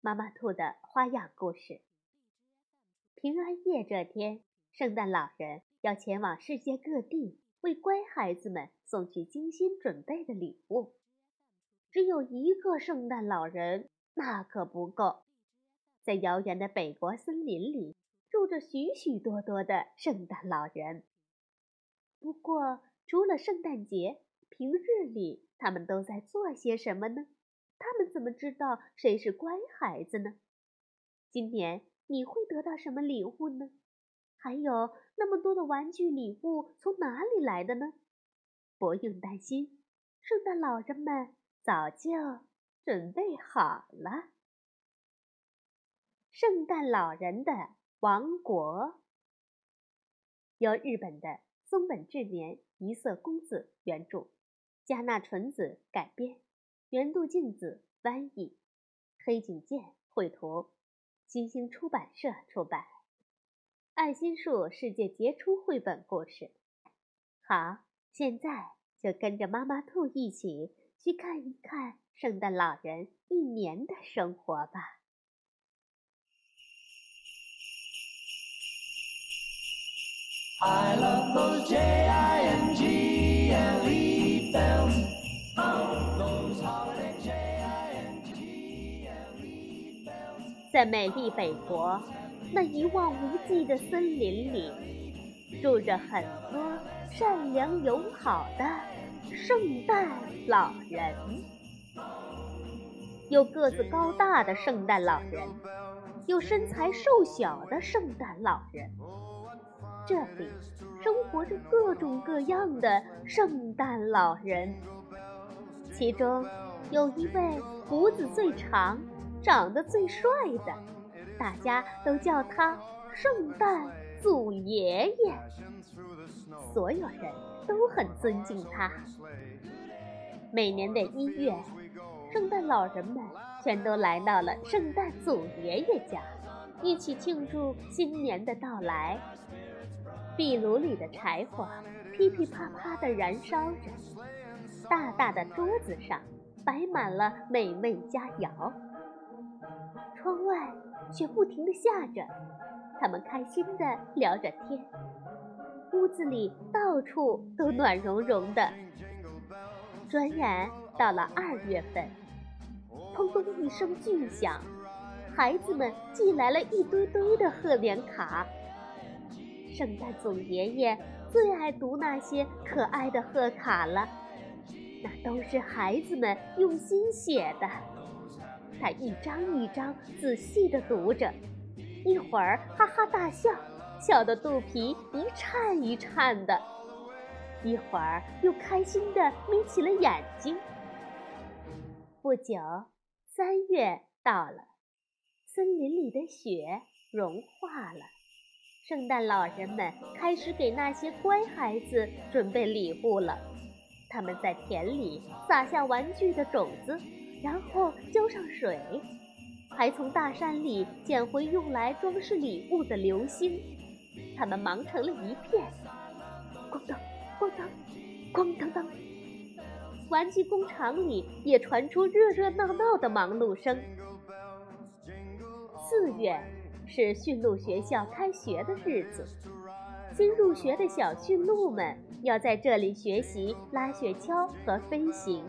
妈妈兔的花样故事。平安夜这天，圣诞老人要前往世界各地，为乖孩子们送去精心准备的礼物。只有一个圣诞老人，那可不够。在遥远的北国森林里，住着许许多多的圣诞老人。不过，除了圣诞节，平日里他们都在做些什么呢？他们怎么知道谁是乖孩子呢？今年你会得到什么礼物呢？还有那么多的玩具礼物从哪里来的呢？不用担心，圣诞老人们早就准备好了。圣诞老人的王国，由日本的松本智年、一色公子原著，加纳纯子改编。圆度镜子翻译，黑井健绘图，新星出版社出版。爱心树世界杰出绘本故事。好，现在就跟着妈妈兔一起去看一看圣诞老人一年的生活吧。I love those J I N. 在美丽北国，那一望无际的森林里，住着很多善良友好的圣诞老人。有个子高大的圣诞老人，有身材瘦小的圣诞老人。这里生活着各种各样的圣诞老人，其中有一位胡子最长。长得最帅的，大家都叫他圣诞祖爷爷。所有人都很尊敬他。每年的一月，圣诞老人们全都来到了圣诞祖爷爷家，一起庆祝新年的到来。壁炉里的柴火噼噼啪啪地燃烧着，大大的桌子上摆满了美味佳肴。窗外却不停地下着，他们开心地聊着天，屋子里到处都暖融融的。转眼到了二月份，砰砰一声巨响，孩子们寄来了一堆堆的贺年卡。圣诞总爷爷最爱读那些可爱的贺卡了，那都是孩子们用心写的。他一张一张仔细地读着，一会儿哈哈大笑，笑得肚皮一颤一颤的；一会儿又开心地眯起了眼睛。不久，三月到了，森林里的雪融化了，圣诞老人们开始给那些乖孩子准备礼物了。他们在田里撒下玩具的种子。然后浇上水，还从大山里捡回用来装饰礼物的流星。他们忙成了一片，咣当，咣当，咣当当。玩具工厂里也传出热热闹闹的忙碌声。四月是驯鹿学校开学的日子，新入学的小驯鹿们要在这里学习拉雪橇和飞行。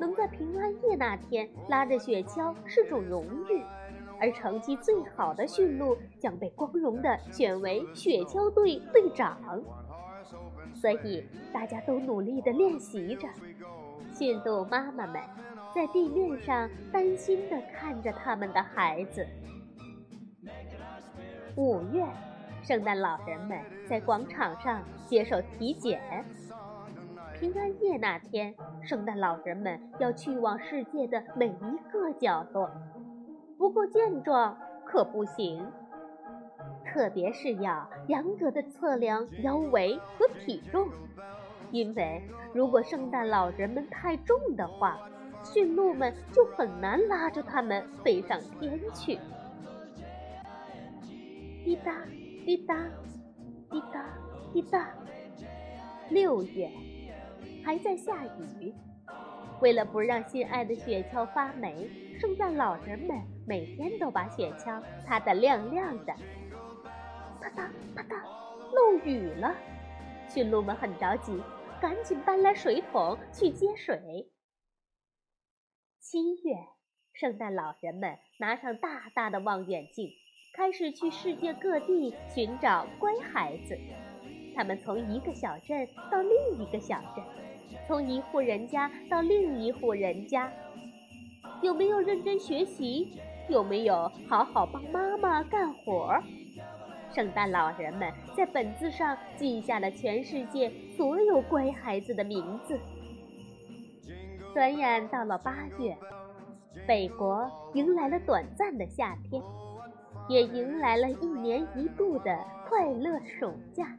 能在平安夜那天拉着雪橇是种荣誉，而成绩最好的驯鹿将被光荣地选为雪橇队队长。所以大家都努力地练习着。驯鹿妈妈们在地面上担心地看着他们的孩子。五月，圣诞老人们在广场上接受体检。平安夜那天，圣诞老人们要去往世界的每一个角落，不过健壮可不行。特别是要严格的测量腰围和体重，因为如果圣诞老人们太重的话，驯鹿们就很难拉着他们飞上天去。滴答滴答滴答滴答，六月还在下雨。为了不让心爱的雪橇发霉，圣诞老人们每天都把雪橇擦得亮亮的。啪嗒啪嗒，漏雨了，驯鹿们很着急，赶紧搬来水桶去接水。七月，圣诞老人们拿上大大的望远镜，开始去世界各地寻找乖孩子。他们从一个小镇到另一个小镇。从一户人家到另一户人家，有没有认真学习？有没有好好帮妈妈干活？圣诞老人们在本子上记下了全世界所有乖孩子的名字。转眼到了八月，北国迎来了短暂的夏天，也迎来了一年一度的快乐暑假。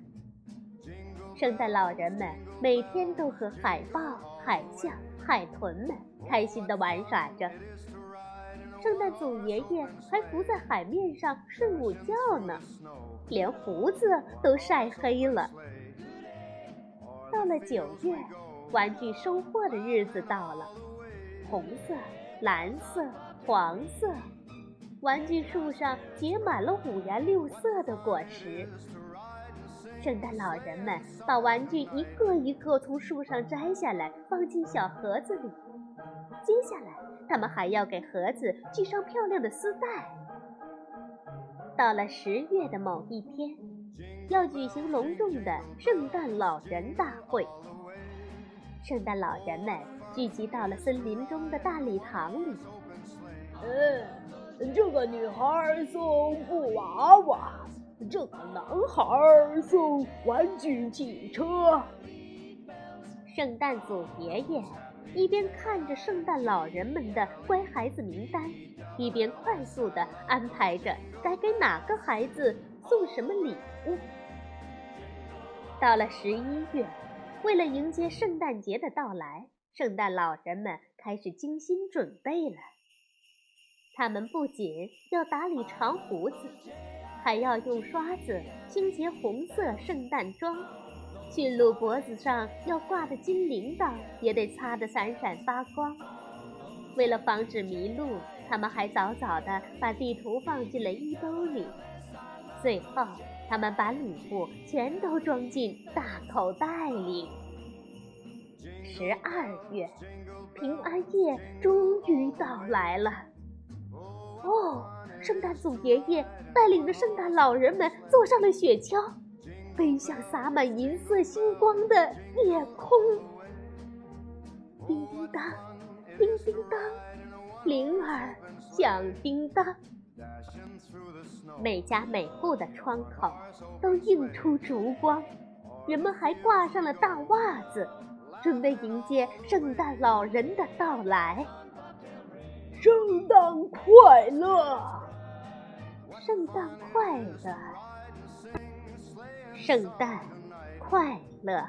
圣诞老人们每天都和海豹、海象、海豚们开心地玩耍着。圣诞祖爷爷还浮在海面上睡午觉呢，连胡子都晒黑了。到了九月，玩具收获的日子到了。红色、蓝色、黄色，玩具树上结满了五颜六色的果实。圣诞老人们把玩具一个一个从树上摘下来，放进小盒子里。接下来，他们还要给盒子系上漂亮的丝带。到了十月的某一天，要举行隆重的圣诞老人大会。圣诞老人们聚集到了森林中的大礼堂里。嗯，这个女孩送布娃娃。这个男孩送玩具汽车。圣诞祖爷爷一边看着圣诞老人们的乖孩子名单，一边快速地安排着该给哪个孩子送什么礼物。到了十一月，为了迎接圣诞节的到来，圣诞老人们开始精心准备了。他们不仅要打理长胡子。还要用刷子清洁红色圣诞装，驯鹿脖子上要挂的金铃铛也得擦得闪闪发光。为了防止迷路，他们还早早地把地图放进了衣兜里。最后，他们把礼物全都装进大口袋里。十二月，平安夜终于到来了。哦。圣诞祖爷爷带领着圣诞老人们坐上了雪橇，飞向洒满银色星光的夜空。叮叮当，叮叮当，铃儿响叮当。每家每户的窗口都映出烛光，人们还挂上了大袜子，准备迎接圣诞老人的到来。圣诞快乐！圣诞快乐，圣诞快乐。